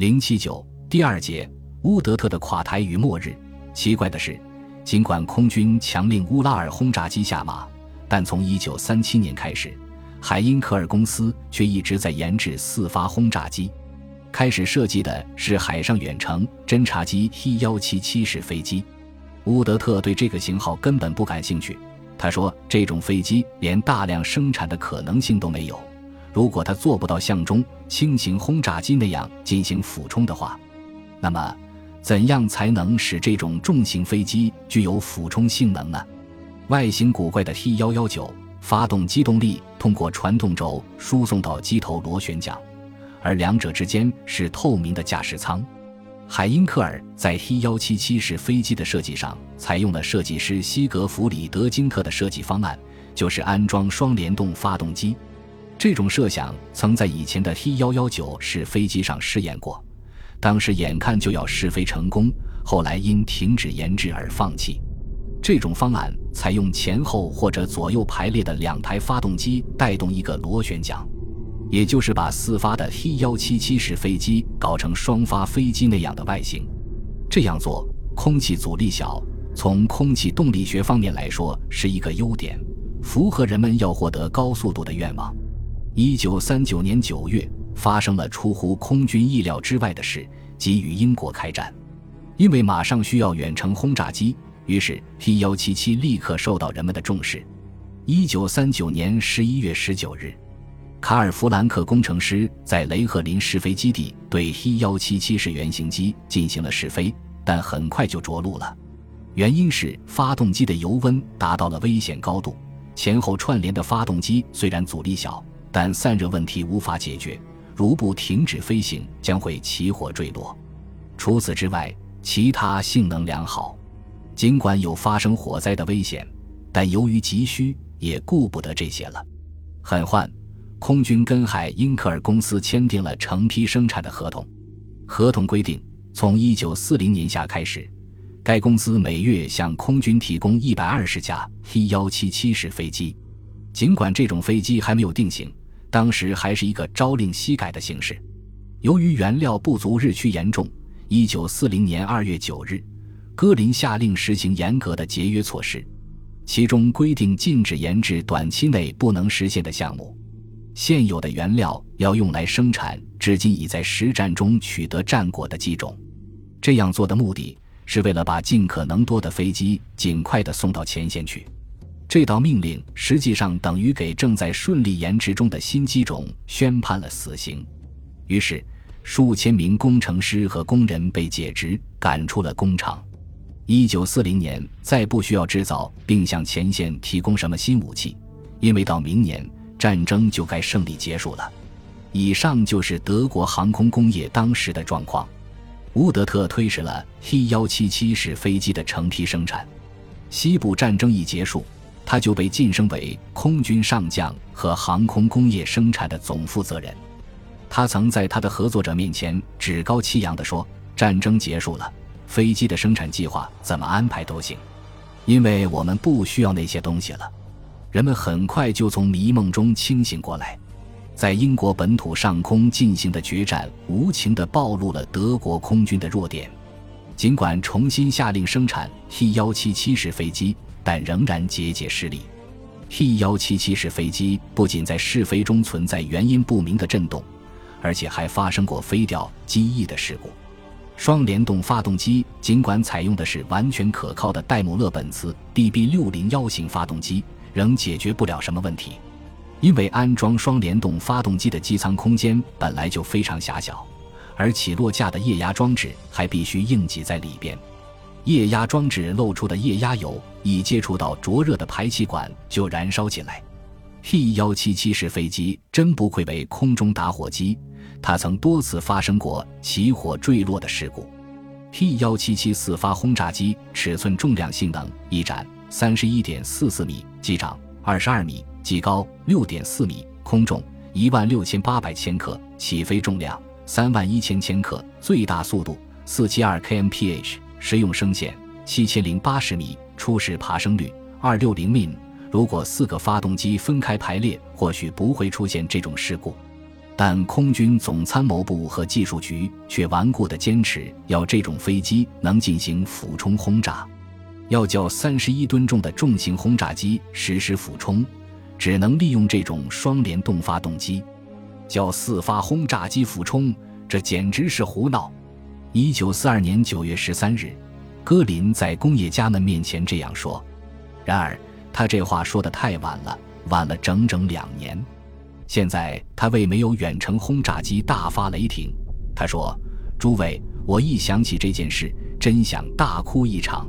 零七九第二节乌德特的垮台与末日。奇怪的是，尽管空军强令乌拉尔轰炸机下马，但从一九三七年开始，海因克尔公司却一直在研制四发轰炸机。开始设计的是海上远程侦察机 T 幺七七式飞机。乌德特对这个型号根本不感兴趣。他说：“这种飞机连大量生产的可能性都没有。”如果它做不到像中轻型轰炸机那样进行俯冲的话，那么怎样才能使这种重型飞机具有俯冲性能呢？外形古怪的 T 幺幺九发动机动力通过传动轴输送到机头螺旋桨，而两者之间是透明的驾驶舱。海因克尔在 T 幺七七式飞机的设计上采用了设计师西格弗里德金特的设计方案，就是安装双联动发动机。这种设想曾在以前的 T 幺幺九式飞机上试验过，当时眼看就要试飞成功，后来因停止研制而放弃。这种方案采用前后或者左右排列的两台发动机带动一个螺旋桨，也就是把四发的 T 幺七七式飞机搞成双发飞机那样的外形。这样做，空气阻力小，从空气动力学方面来说是一个优点，符合人们要获得高速度的愿望。一九三九年九月，发生了出乎空军意料之外的事，即与英国开战。因为马上需要远程轰炸机，于是 T 幺七七立刻受到人们的重视。一九三九年十一月十九日，卡尔弗兰克工程师在雷赫林试飞基地对 T 幺七七式原型机进行了试飞，但很快就着陆了。原因是发动机的油温达到了危险高度，前后串联的发动机虽然阻力小。但散热问题无法解决，如不停止飞行，将会起火坠落。除此之外，其他性能良好。尽管有发生火灾的危险，但由于急需，也顾不得这些了。很快，空军跟海因克尔公司签订了成批生产的合同。合同规定，从1940年夏开始，该公司每月向空军提供120架 T-177 式飞机。尽管这种飞机还没有定型。当时还是一个朝令夕改的形式，由于原料不足日趋严重，一九四零年二月九日，戈林下令实行严格的节约措施，其中规定禁止研制短期内不能实现的项目，现有的原料要用来生产至今已在实战中取得战果的机种。这样做的目的是为了把尽可能多的飞机尽快地送到前线去。这道命令实际上等于给正在顺利研制中的新机种宣判了死刑，于是数千名工程师和工人被解职，赶出了工厂。一九四零年再不需要制造并向前线提供什么新武器，因为到明年战争就该胜利结束了。以上就是德国航空工业当时的状况。乌德特推迟了 T 幺七七式飞机的成批生产。西部战争一结束。他就被晋升为空军上将和航空工业生产的总负责人。他曾在他的合作者面前趾高气扬地说：“战争结束了，飞机的生产计划怎么安排都行，因为我们不需要那些东西了。”人们很快就从迷梦中清醒过来。在英国本土上空进行的决战，无情地暴露了德国空军的弱点。尽管重新下令生产 T-177 式飞机。但仍然节节失利。T-177 式飞机不仅在试飞中存在原因不明的震动，而且还发生过飞掉机翼的事故。双联动发动机尽管采用的是完全可靠的戴姆勒本茨 DB601 型发动机，仍解决不了什么问题，因为安装双联动发动机的机舱空间本来就非常狭小，而起落架的液压装置还必须硬挤在里边。液压装置漏出的液压油一接触到灼热的排气管就燃烧起来。T-177 式飞机真不愧为空中打火机，它曾多次发生过起火坠落的事故。T-177 四发轰炸机尺寸、重量、性能：翼展三十一点四四米，机长二十二米，机高六点四米，空重一万六千八百千克，起飞重量三万一千千克，最大速度四七二 kmph。实用升限七千零八十米，初始爬升率二六零 mi。如果四个发动机分开排列，或许不会出现这种事故。但空军总参谋部和技术局却顽固地坚持要这种飞机能进行俯冲轰炸，要叫三十一吨重的重型轰炸机实施俯冲，只能利用这种双联动发动机，叫四发轰炸机俯冲，这简直是胡闹。一九四二年九月十三日，戈林在工业家们面前这样说。然而，他这话说的太晚了，晚了整整两年。现在他为没有远程轰炸机大发雷霆。他说：“诸位，我一想起这件事，真想大哭一场。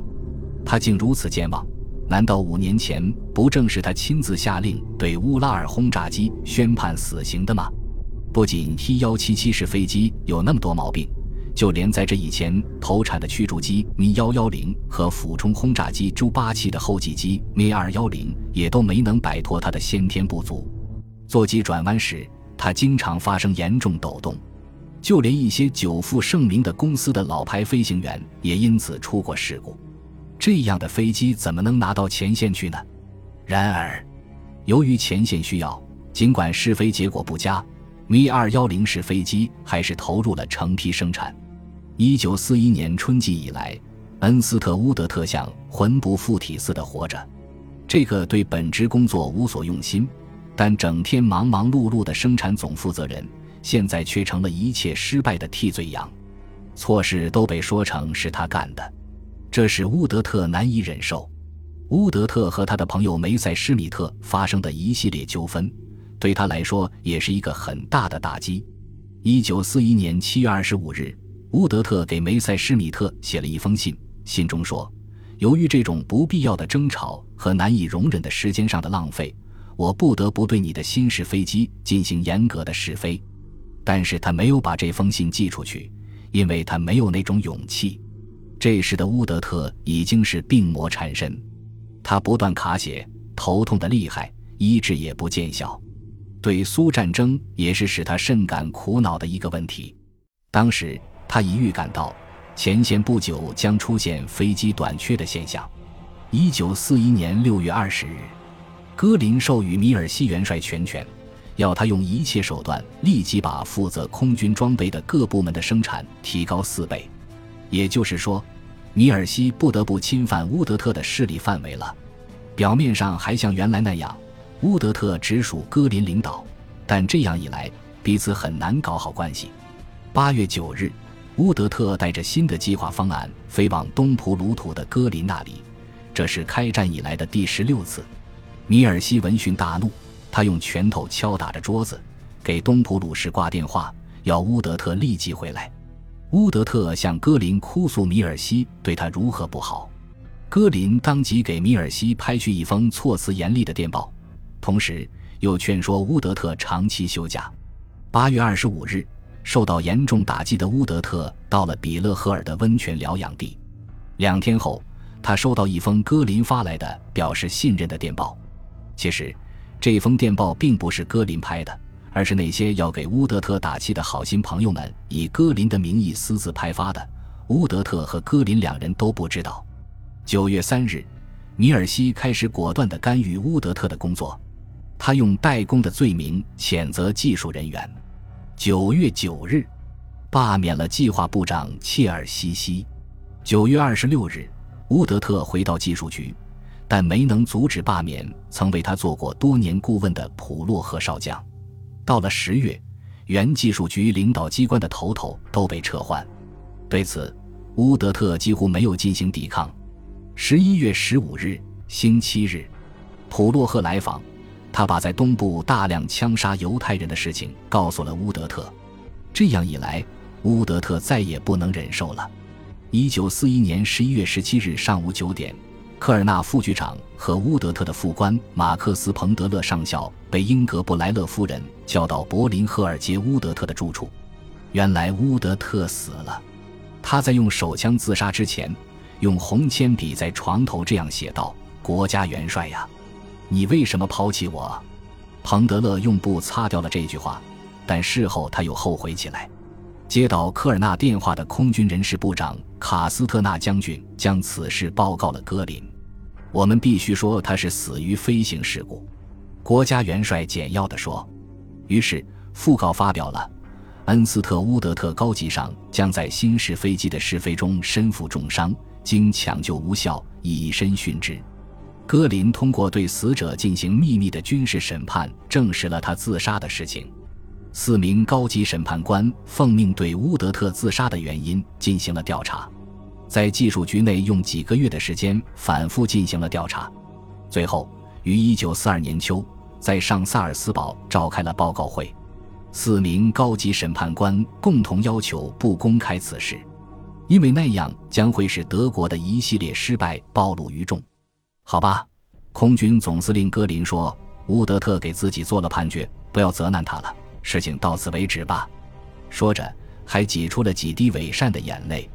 他竟如此健忘，难道五年前不正是他亲自下令对乌拉尔轰炸机宣判死刑的吗？不仅 T 幺七七式飞机有那么多毛病，就连在这以前投产的驱逐机 Mi 幺幺零和俯冲轰炸机朱八七的后继机 Mi 二幺零也都没能摆脱它的先天不足。”座机转弯时，它经常发生严重抖动，就连一些久负盛名的公司的老牌飞行员也因此出过事故。这样的飞机怎么能拿到前线去呢？然而，由于前线需要，尽管试飞结果不佳，Mi 二幺零式飞机还是投入了成批生产。一九四一年春季以来，恩斯特·乌德特像魂不附体似的活着，这个对本职工作无所用心。但整天忙忙碌碌的生产总负责人，现在却成了一切失败的替罪羊，错事都被说成是他干的，这使乌德特难以忍受。乌德特和他的朋友梅塞施米特发生的一系列纠纷，对他来说也是一个很大的打击。一九四一年七月二十五日，乌德特给梅塞施米特写了一封信，信中说：“由于这种不必要的争吵和难以容忍的时间上的浪费。”我不得不对你的新式飞机进行严格的试飞，但是他没有把这封信寄出去，因为他没有那种勇气。这时的乌德特已经是病魔缠身，他不断卡血，头痛的厉害，医治也不见效。对苏战争也是使他甚感苦恼的一个问题。当时他已预感到前线不久将出现飞机短缺的现象。一九四一年六月二十日。戈林授予米尔西元帅全权，要他用一切手段立即把负责空军装备的各部门的生产提高四倍。也就是说，米尔西不得不侵犯乌德特的势力范围了。表面上还像原来那样，乌德特直属戈林领导，但这样一来，彼此很难搞好关系。八月九日，乌德特带着新的计划方案飞往东普鲁土的戈林那里，这是开战以来的第十六次。米尔西闻讯大怒，他用拳头敲打着桌子，给东普鲁士挂电话，要乌德特立即回来。乌德特向戈林哭诉米尔西对他如何不好，戈林当即给米尔西拍去一封措辞严厉的电报，同时又劝说乌德特长期休假。八月二十五日，受到严重打击的乌德特到了比勒赫尔的温泉疗养地。两天后，他收到一封戈林发来的表示信任的电报。其实，这封电报并不是戈林拍的，而是那些要给乌德特打气的好心朋友们以戈林的名义私自拍发的。乌德特和戈林两人都不知道。九月三日，米尔西开始果断地干预乌德特的工作，他用代工的罪名谴责技术人员。九月九日，罢免了计划部长切尔西西。九月二十六日，乌德特回到技术局。但没能阻止罢免曾为他做过多年顾问的普洛赫少将。到了十月，原技术局领导机关的头头都被撤换。对此，乌德特几乎没有进行抵抗。十一月十五日，星期日，普洛赫来访，他把在东部大量枪杀犹太人的事情告诉了乌德特。这样一来，乌德特再也不能忍受了。一九四一年十一月十七日上午九点。科尔纳副局长和乌德特的副官马克思·彭德勒上校被英格布莱勒夫人叫到柏林赫尔杰乌德特的住处。原来乌德特死了，他在用手枪自杀之前，用红铅笔在床头这样写道：“国家元帅呀，你为什么抛弃我？”彭德勒用布擦掉了这句话，但事后他又后悔起来。接到科尔纳电话的空军人事部长卡斯特纳将军将此事报告了戈林。我们必须说他是死于飞行事故，国家元帅简要地说。于是讣告发表了。恩斯特·乌德特高级上将在新式飞机的试飞中身负重伤，经抢救无效，以身殉职。戈林通过对死者进行秘密的军事审判，证实了他自杀的事情。四名高级审判官奉命对乌德特自杀的原因进行了调查，在技术局内用几个月的时间反复进行了调查，最后于1942年秋在上萨尔斯堡召开了报告会。四名高级审判官共同要求不公开此事，因为那样将会使德国的一系列失败暴露于众。好吧，空军总司令戈林说：“乌德特给自己做了判决，不要责难他了。事情到此为止吧。”说着，还挤出了几滴伪善的眼泪。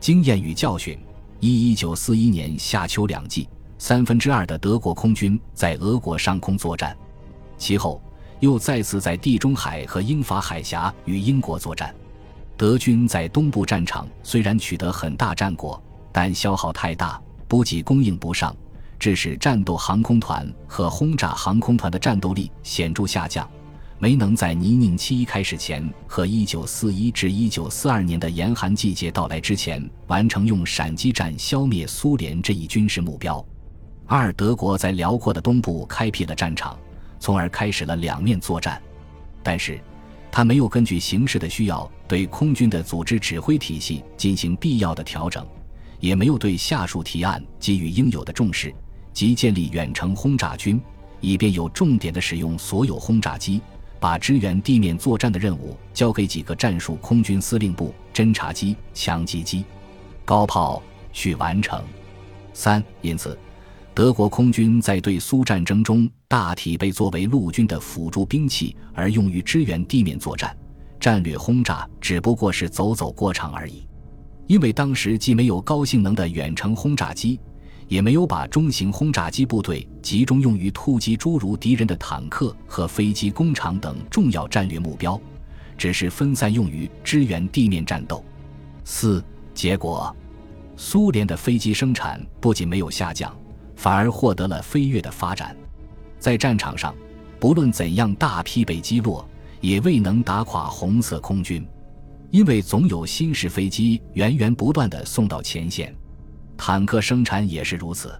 经验与教训：一一九四一年夏秋两季，三分之二的德国空军在俄国上空作战，其后。又再次在地中海和英法海峡与英国作战。德军在东部战场虽然取得很大战果，但消耗太大，补给供应不上，致使战斗航空团和轰炸航空团的战斗力显著下降，没能在泥泞期开始前和1941至1942年的严寒季节到来之前完成用闪击战消灭苏联这一军事目标。二，德国在辽阔的东部开辟了战场。从而开始了两面作战，但是，他没有根据形势的需要对空军的组织指挥体系进行必要的调整，也没有对下述提案给予应有的重视，即建立远程轰炸军，以便有重点的使用所有轰炸机，把支援地面作战的任务交给几个战术空军司令部侦察机、强击机、高炮去完成。三，因此。德国空军在对苏战争中大体被作为陆军的辅助兵器而用于支援地面作战，战略轰炸只不过是走走过场而已。因为当时既没有高性能的远程轰炸机，也没有把中型轰炸机部队集中用于突击诸如敌人的坦克和飞机工厂等重要战略目标，只是分散用于支援地面战斗。四结果，苏联的飞机生产不仅没有下降。反而获得了飞跃的发展，在战场上，不论怎样大批被击落，也未能打垮红色空军，因为总有新式飞机源源不断地送到前线。坦克生产也是如此，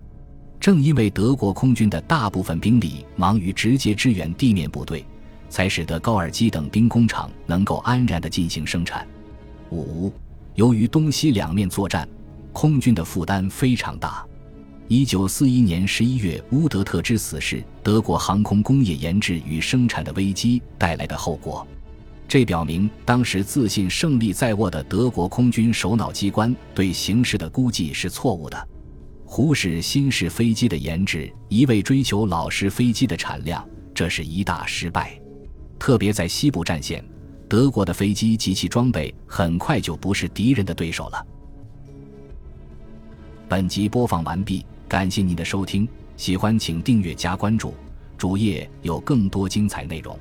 正因为德国空军的大部分兵力忙于直接支援地面部队，才使得高尔基等兵工厂能够安然地进行生产。五，由于东西两面作战，空军的负担非常大。一九四一年十一月，乌德特之死是德国航空工业研制与生产的危机带来的后果。这表明，当时自信胜利在握的德国空军首脑机关对形势的估计是错误的，忽视新式飞机的研制，一味追求老式飞机的产量，这是一大失败。特别在西部战线，德国的飞机及其装备很快就不是敌人的对手了。本集播放完毕。感谢您的收听，喜欢请订阅加关注，主页有更多精彩内容。